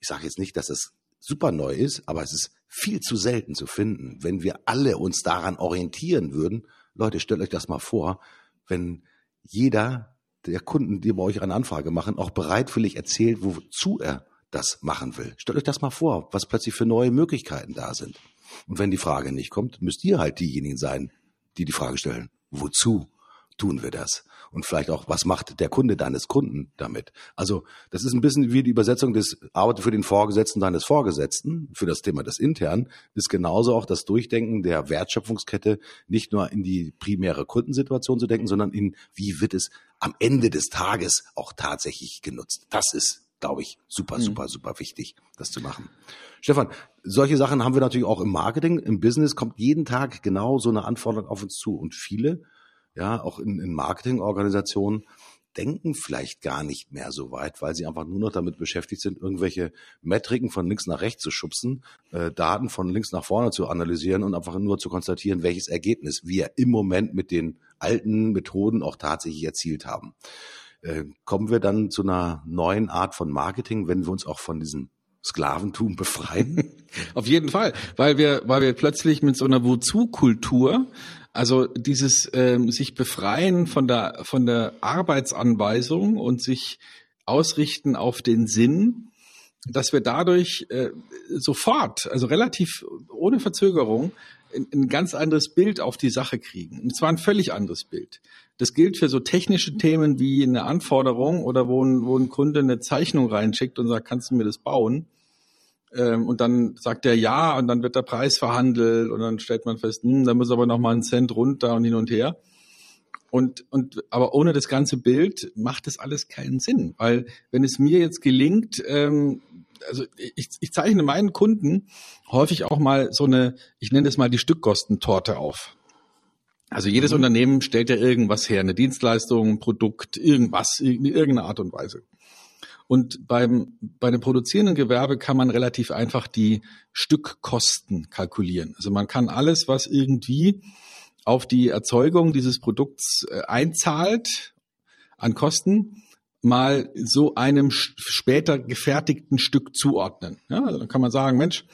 C: ich sage jetzt nicht, dass es super neu ist, aber es ist viel zu selten zu finden. Wenn wir alle uns daran orientieren würden, Leute, stellt euch das mal vor, wenn jeder der Kunden, die bei euch eine Anfrage machen, auch bereitwillig erzählt, wozu er das machen will. Stellt euch das mal vor, was plötzlich für neue Möglichkeiten da sind. Und wenn die Frage nicht kommt, müsst ihr halt diejenigen sein, die die Frage stellen, wozu tun wir das? Und vielleicht auch, was macht der Kunde deines Kunden damit? Also, das ist ein bisschen wie die Übersetzung des Arbeite für den Vorgesetzten deines Vorgesetzten, für das Thema des Intern, ist genauso auch das Durchdenken der Wertschöpfungskette, nicht nur in die primäre Kundensituation zu denken, sondern in, wie wird es am Ende des Tages auch tatsächlich genutzt? Das ist glaube ich, super, mhm. super, super wichtig, das zu machen. Stefan, solche Sachen haben wir natürlich auch im Marketing, im Business kommt jeden Tag genau so eine Anforderung auf uns zu. Und viele, ja, auch in, in Marketingorganisationen, denken vielleicht gar nicht mehr so weit, weil sie einfach nur noch damit beschäftigt sind, irgendwelche Metriken von links nach rechts zu schubsen, äh, Daten von links nach vorne zu analysieren und einfach nur zu konstatieren, welches Ergebnis wir im Moment mit den alten Methoden auch tatsächlich erzielt haben. Äh, kommen wir dann zu einer neuen Art von Marketing, wenn wir uns auch von diesem Sklaventum befreien?
A: Auf jeden Fall, weil wir, weil wir plötzlich mit so einer Wozu-Kultur, also dieses ähm, sich befreien von der von der Arbeitsanweisung und sich ausrichten auf den Sinn, dass wir dadurch äh, sofort, also relativ ohne Verzögerung, ein, ein ganz anderes Bild auf die Sache kriegen. Und zwar ein völlig anderes Bild. Das gilt für so technische Themen wie eine Anforderung oder wo ein, wo ein Kunde eine Zeichnung reinschickt und sagt, kannst du mir das bauen? Ähm, und dann sagt er ja und dann wird der Preis verhandelt und dann stellt man fest, hm, da muss aber noch mal ein Cent runter und hin und her. Und, und aber ohne das ganze Bild macht das alles keinen Sinn, weil wenn es mir jetzt gelingt, ähm, also ich, ich zeichne meinen Kunden häufig auch mal so eine, ich nenne das mal die Stückkostentorte auf. Also jedes mhm. Unternehmen stellt ja irgendwas her, eine Dienstleistung, ein Produkt, irgendwas, in irgendeiner Art und Weise. Und beim, bei einem produzierenden Gewerbe kann man relativ einfach die Stückkosten kalkulieren. Also man kann alles, was irgendwie auf die Erzeugung dieses Produkts äh, einzahlt an Kosten, mal so einem später gefertigten Stück zuordnen. Ja, also dann kann man sagen, Mensch,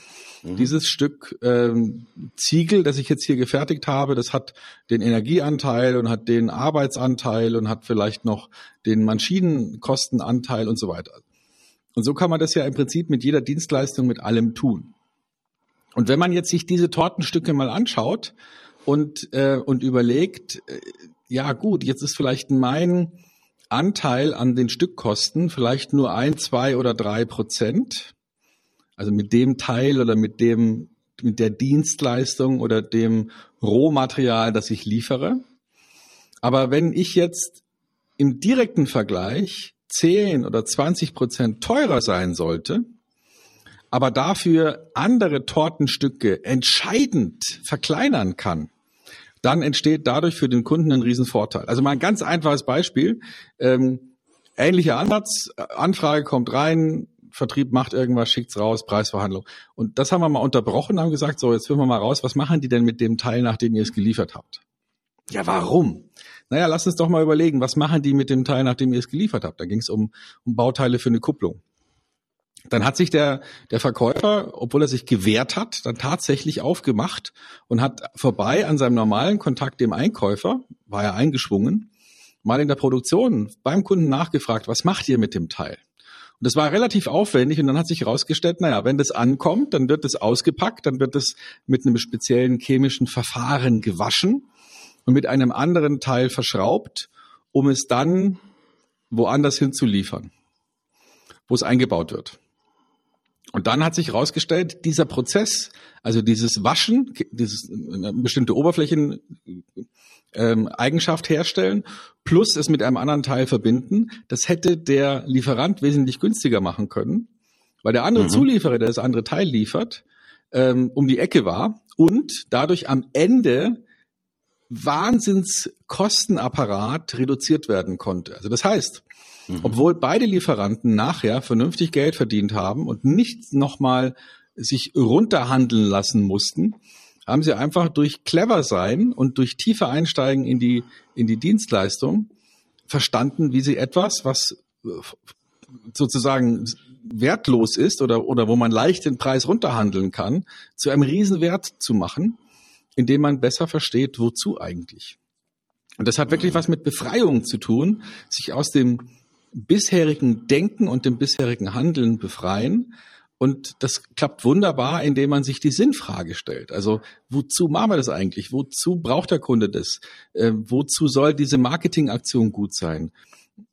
A: Mhm. Dieses Stück ähm, Ziegel, das ich jetzt hier gefertigt habe, das hat den Energieanteil und hat den Arbeitsanteil und hat vielleicht noch den Maschinenkostenanteil und so weiter. Und so kann man das ja im Prinzip mit jeder Dienstleistung, mit allem tun. Und wenn man jetzt sich diese Tortenstücke mal anschaut und, äh, und überlegt, äh, ja gut, jetzt ist vielleicht mein Anteil an den Stückkosten vielleicht nur ein, zwei oder drei Prozent. Also mit dem Teil oder mit dem, mit der Dienstleistung oder dem Rohmaterial, das ich liefere. Aber wenn ich jetzt im direkten Vergleich 10 oder 20 Prozent teurer sein sollte, aber dafür andere Tortenstücke entscheidend verkleinern kann, dann entsteht dadurch für den Kunden ein Riesenvorteil. Also mal ein ganz einfaches Beispiel. Ähm, ähnlicher Ansatz, Anfrage kommt rein, Vertrieb macht irgendwas, schickt's raus, Preisverhandlung. Und das haben wir mal unterbrochen, haben gesagt, so, jetzt finden wir mal raus, was machen die denn mit dem Teil, nachdem ihr es geliefert habt? Ja, warum? Naja, lass uns doch mal überlegen, was machen die mit dem Teil, nachdem ihr es geliefert habt? Da ging es um, um Bauteile für eine Kupplung. Dann hat sich der, der Verkäufer, obwohl er sich gewehrt hat, dann tatsächlich aufgemacht und hat vorbei an seinem normalen Kontakt dem Einkäufer, war er eingeschwungen, mal in der Produktion beim Kunden nachgefragt, was macht ihr mit dem Teil? Und das war relativ aufwendig und dann hat sich herausgestellt, naja, wenn das ankommt, dann wird es ausgepackt, dann wird es mit einem speziellen chemischen Verfahren gewaschen und mit einem anderen Teil verschraubt, um es dann woanders hin zu liefern, wo es eingebaut wird. Und dann hat sich herausgestellt, dieser Prozess, also dieses Waschen, dieses eine bestimmte Oberflächen ähm, Eigenschaft herstellen, plus es mit einem anderen Teil verbinden. Das hätte der Lieferant wesentlich günstiger machen können, weil der andere mhm. Zulieferer, der das andere Teil liefert, ähm, um die Ecke war und dadurch am Ende Wahnsinnskostenapparat reduziert werden konnte. Also das heißt, mhm. obwohl beide Lieferanten nachher vernünftig Geld verdient haben und nicht nochmal sich runterhandeln lassen mussten, haben sie einfach durch clever sein und durch tiefer Einsteigen in die, in die Dienstleistung verstanden, wie sie etwas, was äh, sozusagen wertlos ist oder, oder wo man leicht den Preis runterhandeln kann, zu einem Riesenwert zu machen, indem man besser versteht, wozu eigentlich. Und das hat wirklich was mit Befreiung zu tun, sich aus dem bisherigen Denken und dem bisherigen Handeln befreien. Und das klappt wunderbar, indem man sich die Sinnfrage stellt. Also wozu machen wir das eigentlich? Wozu braucht der Kunde das? Äh, wozu soll diese Marketingaktion gut sein?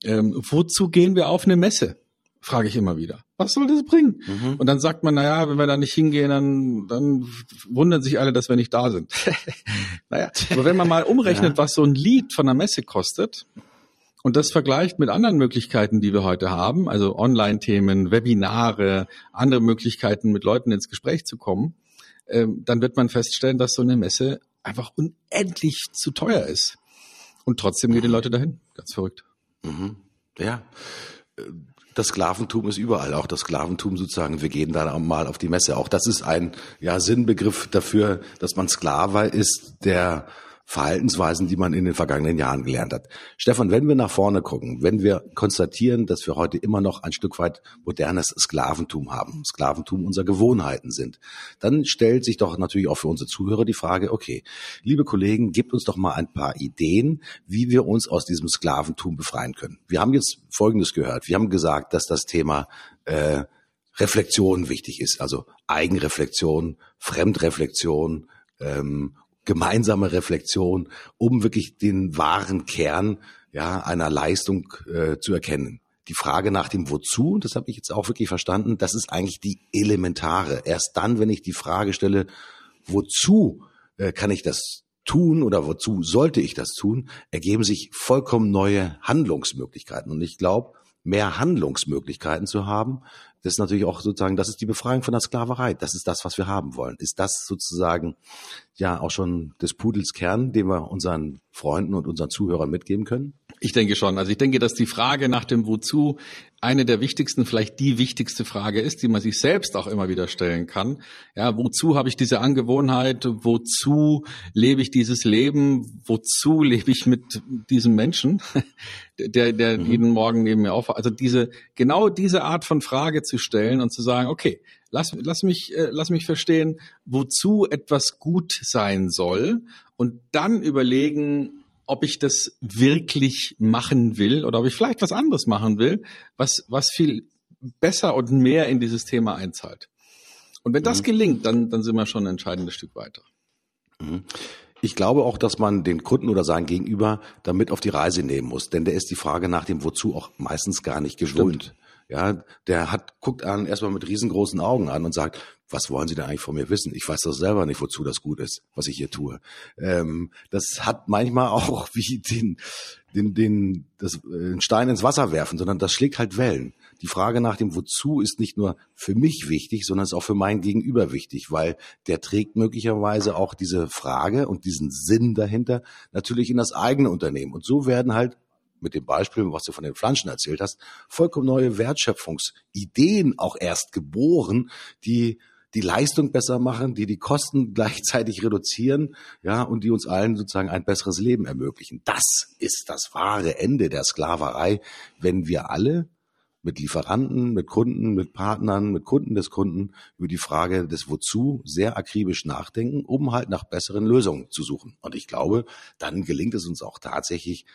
A: Ähm, wozu gehen wir auf eine Messe? Frage ich immer wieder. Was soll das bringen? Mhm. Und dann sagt man, naja, wenn wir da nicht hingehen, dann, dann wundern sich alle, dass wir nicht da sind. naja, aber wenn man mal umrechnet, ja. was so ein Lied von der Messe kostet, und das vergleicht mit anderen Möglichkeiten, die wir heute haben, also Online-Themen, Webinare, andere Möglichkeiten, mit Leuten ins Gespräch zu kommen, ähm, dann wird man feststellen, dass so eine Messe einfach unendlich zu teuer ist. Und trotzdem gehen die Leute dahin. Ganz verrückt.
C: Mhm. Ja. Das Sklaventum ist überall, auch das Sklaventum sozusagen. Wir gehen da mal auf die Messe. Auch das ist ein ja, Sinnbegriff dafür, dass man Sklave ist, der Verhaltensweisen, die man in den vergangenen Jahren gelernt hat. Stefan, wenn wir nach vorne gucken, wenn wir konstatieren, dass wir heute immer noch ein Stück weit modernes Sklaventum haben, Sklaventum unserer Gewohnheiten sind, dann stellt sich doch natürlich auch für unsere Zuhörer die Frage, okay, liebe Kollegen, gebt uns doch mal ein paar Ideen, wie wir uns aus diesem Sklaventum befreien können. Wir haben jetzt Folgendes gehört. Wir haben gesagt, dass das Thema äh, Reflexion wichtig ist, also Eigenreflexion, Fremdreflexion ähm, gemeinsame Reflexion, um wirklich den wahren Kern ja, einer Leistung äh, zu erkennen. Die Frage nach dem Wozu, das habe ich jetzt auch wirklich verstanden, das ist eigentlich die elementare. Erst dann, wenn ich die Frage stelle, wozu äh, kann ich das tun oder wozu sollte ich das tun, ergeben sich vollkommen neue Handlungsmöglichkeiten. Und ich glaube, mehr Handlungsmöglichkeiten zu haben, das ist natürlich auch sozusagen, das ist die Befreiung von der Sklaverei. Das ist das, was wir haben wollen. Ist das sozusagen ja auch schon des Pudels Kern, den wir unseren Freunden und unseren Zuhörern mitgeben können?
A: Ich denke schon. Also ich denke, dass die Frage nach dem Wozu eine der wichtigsten, vielleicht die wichtigste Frage ist, die man sich selbst auch immer wieder stellen kann. Ja, wozu habe ich diese Angewohnheit? Wozu lebe ich dieses Leben? Wozu lebe ich mit diesem Menschen, der, der mhm. jeden Morgen neben mir aufwacht? Also diese, genau diese Art von Frage zu stellen und zu sagen, okay, lass, lass mich, äh, lass mich verstehen, wozu etwas gut sein soll und dann überlegen, ob ich das wirklich machen will oder ob ich vielleicht was anderes machen will, was, was viel besser und mehr in dieses Thema einzahlt. Und wenn das mhm. gelingt, dann, dann sind wir schon ein entscheidendes Stück weiter.
C: Mhm. Ich glaube auch, dass man den Kunden oder sein Gegenüber damit auf die Reise nehmen muss, denn der ist die Frage nach dem Wozu auch meistens gar nicht. Stimmt. Ja, der hat, guckt an erstmal mit riesengroßen Augen an und sagt, was wollen Sie denn eigentlich von mir wissen? Ich weiß doch selber nicht, wozu das gut ist, was ich hier tue. Ähm, das hat manchmal auch wie den, den, den, das, äh, den Stein ins Wasser werfen, sondern das schlägt halt Wellen. Die Frage nach dem Wozu ist nicht nur für mich wichtig, sondern ist auch für mein Gegenüber wichtig, weil der trägt möglicherweise auch diese Frage und diesen Sinn dahinter natürlich in das eigene Unternehmen. Und so werden halt mit dem Beispiel, was du von den Pflanzen erzählt hast, vollkommen neue Wertschöpfungsideen auch erst geboren, die die Leistung besser machen, die die Kosten gleichzeitig reduzieren, ja, und die uns allen sozusagen ein besseres Leben ermöglichen. Das ist das wahre Ende der Sklaverei, wenn wir alle mit Lieferanten, mit Kunden, mit Partnern, mit Kunden des Kunden über die Frage des Wozu sehr akribisch nachdenken, um halt nach besseren Lösungen zu suchen. Und ich glaube, dann gelingt es uns auch tatsächlich,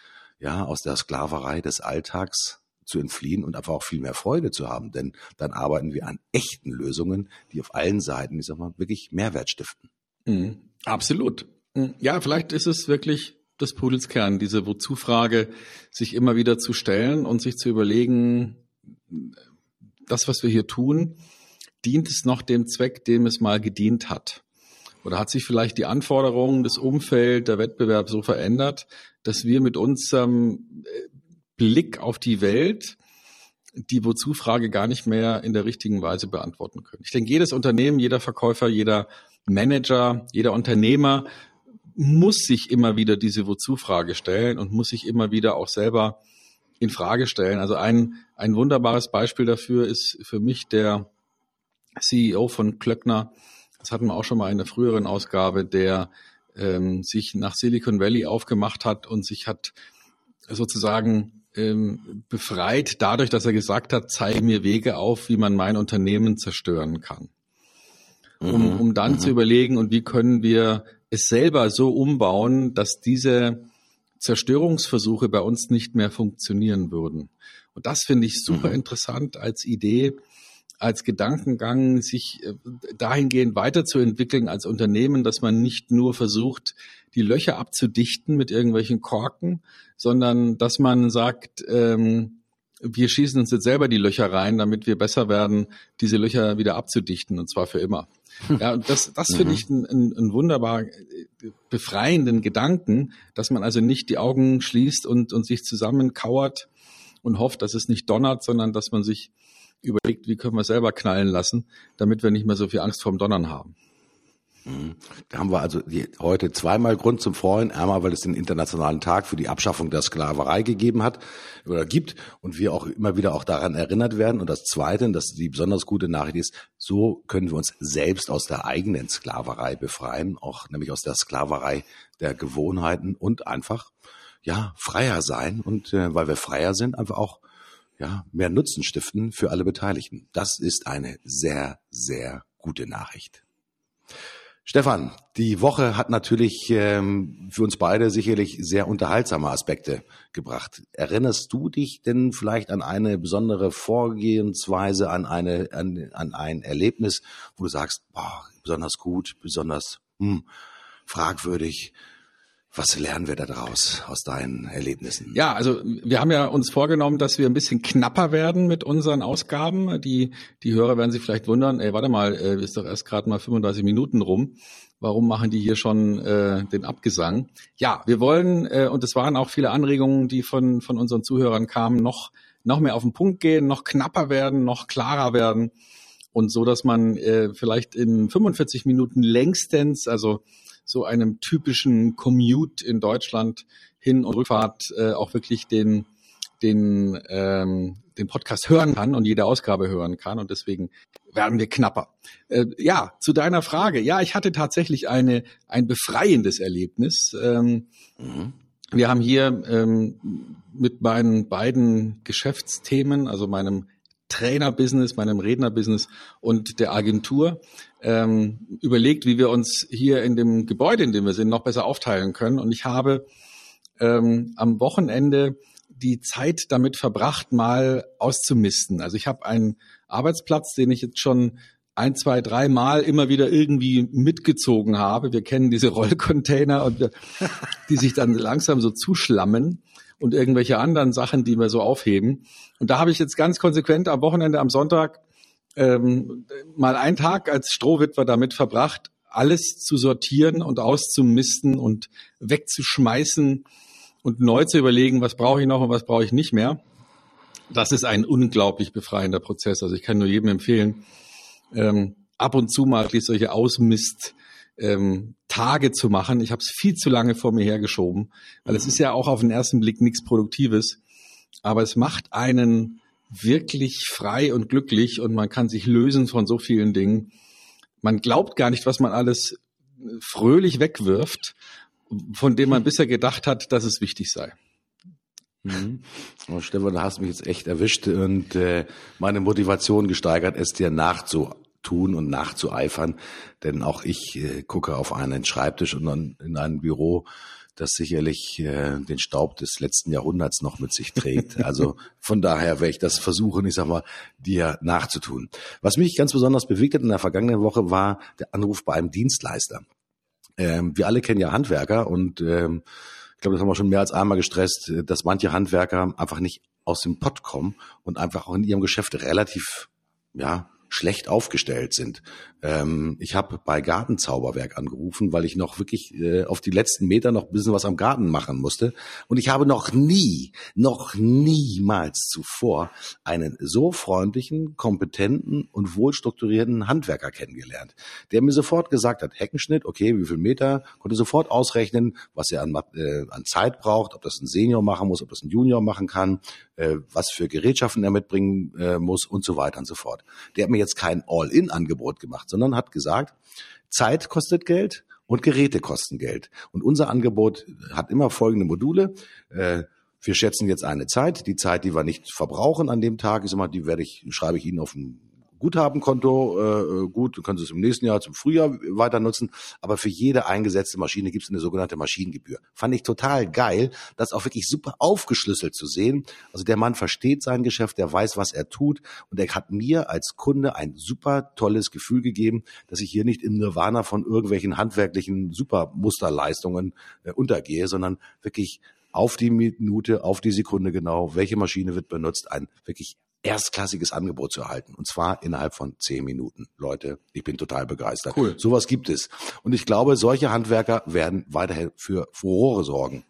C: ja, aus der Sklaverei des Alltags zu entfliehen und einfach auch viel mehr Freude zu haben. Denn dann arbeiten wir an echten Lösungen, die auf allen Seiten, ich sag mal, wirklich Mehrwert stiften.
A: Mhm. Absolut. Mhm. Ja, vielleicht ist es wirklich des Pudels Kern, diese Wozu-Frage, sich immer wieder zu stellen und sich zu überlegen, das, was wir hier tun, dient es noch dem Zweck, dem es mal gedient hat? Oder hat sich vielleicht die Anforderungen, das Umfeld, der Wettbewerb so verändert, dass wir mit unserem äh, Blick auf die Welt die Wozu-Frage gar nicht mehr in der richtigen Weise beantworten können. Ich denke, jedes Unternehmen, jeder Verkäufer, jeder Manager, jeder Unternehmer muss sich immer wieder diese Wozu-Frage stellen und muss sich immer wieder auch selber in Frage stellen. Also ein, ein wunderbares Beispiel dafür ist für mich der CEO von Klöckner, das hatten wir auch schon mal in der früheren Ausgabe, der ähm, sich nach Silicon Valley aufgemacht hat und sich hat sozusagen ähm, befreit dadurch, dass er gesagt hat, zeige mir Wege auf, wie man mein Unternehmen zerstören kann. Um, mhm. um dann mhm. zu überlegen, und wie können wir es selber so umbauen, dass diese Zerstörungsversuche bei uns nicht mehr funktionieren würden. Und das finde ich super mhm. interessant als Idee, als Gedankengang, sich äh, dahingehend weiterzuentwickeln als Unternehmen, dass man nicht nur versucht, die Löcher abzudichten mit irgendwelchen Korken, sondern dass man sagt, ähm, wir schießen uns jetzt selber die Löcher rein, damit wir besser werden, diese Löcher wieder abzudichten und zwar für immer. Ja, und das, das finde mhm. ich einen ein wunderbar äh, befreienden Gedanken, dass man also nicht die Augen schließt und, und sich zusammenkauert und hofft, dass es nicht donnert, sondern dass man sich überlegt, wie können wir selber knallen lassen, damit wir nicht mehr so viel Angst vorm Donnern haben.
C: Mhm. Da haben wir also heute zweimal Grund zum Freuen. Einmal, weil es den Internationalen Tag für die Abschaffung der Sklaverei gegeben hat oder gibt und wir auch immer wieder auch daran erinnert werden. Und das Zweite, dass die besonders gute Nachricht ist, so können wir uns selbst aus der eigenen Sklaverei befreien, auch nämlich aus der Sklaverei der Gewohnheiten und einfach ja freier sein und äh, weil wir freier sind, einfach auch ja mehr Nutzen stiften für alle Beteiligten. Das ist eine sehr sehr gute Nachricht. Stefan, die Woche hat natürlich ähm, für uns beide sicherlich sehr unterhaltsame Aspekte gebracht. Erinnerst du dich denn vielleicht an eine besondere Vorgehensweise, an eine an, an ein Erlebnis, wo du sagst, boah, besonders gut, besonders hm, fragwürdig? Was lernen wir da daraus aus deinen Erlebnissen?
A: Ja, also wir haben ja uns vorgenommen, dass wir ein bisschen knapper werden mit unseren Ausgaben. Die, die Hörer werden sich vielleicht wundern, ey, warte mal, äh, ist doch erst gerade mal 35 Minuten rum. Warum machen die hier schon äh, den Abgesang? Ja, wir wollen, äh, und es waren auch viele Anregungen, die von, von unseren Zuhörern kamen, noch, noch mehr auf den Punkt gehen, noch knapper werden, noch klarer werden. Und so, dass man äh, vielleicht in 45 Minuten längstens, also so einem typischen Commute in Deutschland Hin- und Rückfahrt äh, auch wirklich den den, ähm, den Podcast hören kann und jede Ausgabe hören kann. Und deswegen werden wir knapper. Äh, ja, zu deiner Frage. Ja, ich hatte tatsächlich eine, ein befreiendes Erlebnis. Ähm, mhm. Wir haben hier ähm, mit meinen beiden Geschäftsthemen, also meinem Trainerbusiness, meinem Rednerbusiness und der Agentur ähm, überlegt, wie wir uns hier in dem Gebäude, in dem wir sind, noch besser aufteilen können. Und ich habe ähm, am Wochenende die Zeit damit verbracht, mal auszumisten. Also ich habe einen Arbeitsplatz, den ich jetzt schon ein, zwei, drei Mal immer wieder irgendwie mitgezogen habe. Wir kennen diese Rollcontainer und wir, die sich dann langsam so zuschlammen und irgendwelche anderen Sachen, die wir so aufheben. Und da habe ich jetzt ganz konsequent am Wochenende, am Sonntag ähm, mal einen Tag als Strohwitwer damit verbracht, alles zu sortieren und auszumisten und wegzuschmeißen und neu zu überlegen, was brauche ich noch und was brauche ich nicht mehr. Das ist ein unglaublich befreiender Prozess. Also ich kann nur jedem empfehlen, ähm, ab und zu mal solche Ausmist ähm, Tage zu machen. Ich habe es viel zu lange vor mir hergeschoben, weil es ist ja auch auf den ersten Blick nichts Produktives, aber es macht einen wirklich frei und glücklich und man kann sich lösen von so vielen Dingen. Man glaubt gar nicht, was man alles fröhlich wegwirft, von dem man bisher gedacht hat, dass es wichtig sei.
C: Mhm. Oh, Stefan, da hast du mich jetzt echt erwischt und äh, meine Motivation gesteigert, es dir nachzu tun und nachzueifern. Denn auch ich äh, gucke auf einen Schreibtisch und dann in ein Büro, das sicherlich äh, den Staub des letzten Jahrhunderts noch mit sich trägt. Also von daher werde ich das versuchen, ich sag mal, dir nachzutun. Was mich ganz besonders bewegt hat in der vergangenen Woche war der Anruf bei einem Dienstleister. Ähm, wir alle kennen ja Handwerker und ähm, ich glaube, das haben wir schon mehr als einmal gestresst, dass manche Handwerker einfach nicht aus dem Pott kommen und einfach auch in ihrem Geschäft relativ ja schlecht aufgestellt sind. Ähm, ich habe bei Gartenzauberwerk angerufen, weil ich noch wirklich äh, auf die letzten Meter noch ein bisschen was am Garten machen musste. Und ich habe noch nie, noch niemals zuvor einen so freundlichen, kompetenten und wohlstrukturierten Handwerker kennengelernt, der mir sofort gesagt hat, Heckenschnitt, okay, wie viel Meter, konnte sofort ausrechnen, was er an, äh, an Zeit braucht, ob das ein Senior machen muss, ob das ein Junior machen kann, äh, was für Gerätschaften er mitbringen äh, muss und so weiter und so fort. Der hat mir jetzt kein All-in-Angebot gemacht, sondern hat gesagt, Zeit kostet Geld und Geräte kosten Geld. Und unser Angebot hat immer folgende Module. Äh, wir schätzen jetzt eine Zeit, die Zeit, die wir nicht verbrauchen an dem Tag, ist immer, die werde ich, schreibe ich Ihnen auf ein Guthabenkonto, äh, gut, du kannst es im nächsten Jahr zum Frühjahr weiter nutzen, aber für jede eingesetzte Maschine gibt es eine sogenannte Maschinengebühr. Fand ich total geil, das auch wirklich super aufgeschlüsselt zu sehen. Also der Mann versteht sein Geschäft, der weiß, was er tut und er hat mir als Kunde ein super tolles Gefühl gegeben, dass ich hier nicht im Nirvana von irgendwelchen handwerklichen Supermusterleistungen äh, untergehe, sondern wirklich auf die Minute, auf die Sekunde genau, welche Maschine wird benutzt, ein wirklich erstklassiges Angebot zu erhalten. Und zwar innerhalb von zehn Minuten. Leute, ich bin total begeistert. Cool. Sowas gibt es. Und ich glaube, solche Handwerker werden weiterhin für Furore sorgen.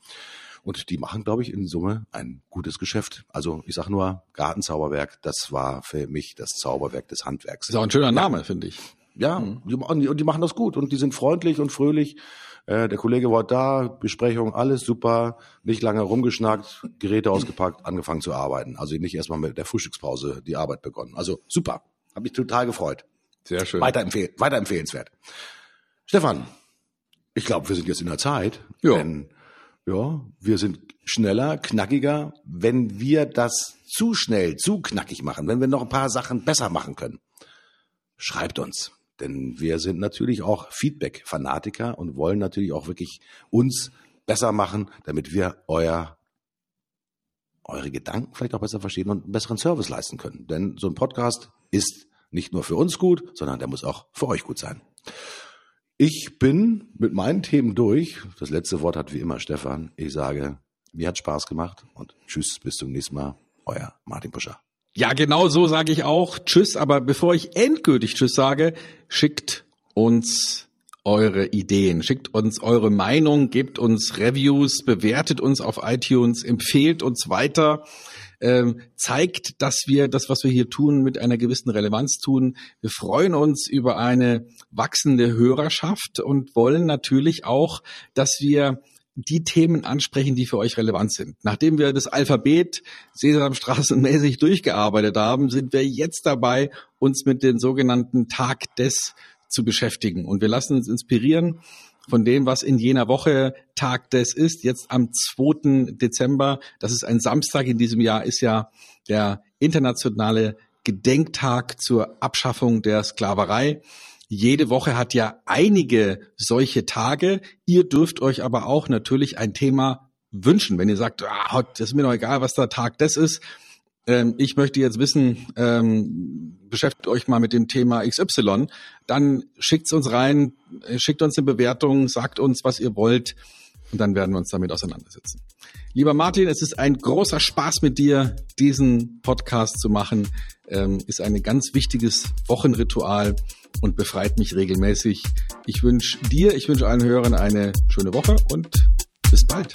C: Und die machen, glaube ich, in Summe ein gutes Geschäft. Also ich sage nur, Gartenzauberwerk, das war für mich das Zauberwerk des Handwerks.
A: Das ist auch ein schöner Name, ja. finde ich.
C: Ja, mhm. und die machen das gut und die sind freundlich und fröhlich. Äh, der Kollege war da, Besprechung, alles super, nicht lange rumgeschnackt, Geräte ausgepackt, angefangen zu arbeiten. Also nicht erstmal mit der Frühstückspause die Arbeit begonnen. Also super, habe mich total gefreut.
A: Sehr schön.
C: Weiter, empfehl weiter empfehlenswert. Stefan, ich glaube, wir sind jetzt in der Zeit.
A: Ja.
C: Denn, ja, wir sind schneller, knackiger, wenn wir das zu schnell, zu knackig machen, wenn wir noch ein paar Sachen besser machen können. Schreibt uns. Denn wir sind natürlich auch Feedback-Fanatiker und wollen natürlich auch wirklich uns besser machen, damit wir euer eure Gedanken vielleicht auch besser verstehen und einen besseren Service leisten können. Denn so ein Podcast ist nicht nur für uns gut, sondern der muss auch für euch gut sein. Ich bin mit meinen Themen durch. Das letzte Wort hat wie immer Stefan. Ich sage, mir hat Spaß gemacht und tschüss, bis zum nächsten Mal. Euer Martin Buscher.
A: Ja, genau so sage ich auch Tschüss. Aber bevor ich endgültig Tschüss sage, schickt uns eure Ideen, schickt uns eure Meinung, gebt uns Reviews, bewertet uns auf iTunes, empfehlt uns weiter, ähm, zeigt, dass wir das, was wir hier tun, mit einer gewissen Relevanz tun. Wir freuen uns über eine wachsende Hörerschaft und wollen natürlich auch, dass wir die Themen ansprechen, die für euch relevant sind. Nachdem wir das Alphabet Sesamstraßenmäßig durchgearbeitet haben, sind wir jetzt dabei, uns mit den sogenannten Tag des zu beschäftigen. Und wir lassen uns inspirieren von dem, was in jener Woche Tag des ist. Jetzt am 2. Dezember, das ist ein Samstag in diesem Jahr, ist ja der internationale Gedenktag zur Abschaffung der Sklaverei. Jede Woche hat ja einige solche Tage. Ihr dürft euch aber auch natürlich ein Thema wünschen. Wenn ihr sagt, ah, das ist mir doch egal, was der Tag das ist. Ähm, ich möchte jetzt wissen, ähm, beschäftigt euch mal mit dem Thema XY, dann schickt's uns rein, äh, schickt uns eine Bewertung, sagt uns, was ihr wollt und dann werden wir uns damit auseinandersetzen. Lieber Martin, es ist ein großer Spaß mit dir, diesen Podcast zu machen. Ähm, ist ein ganz wichtiges Wochenritual und befreit mich regelmäßig. Ich wünsche dir, ich wünsche allen Hörern eine schöne Woche und bis bald.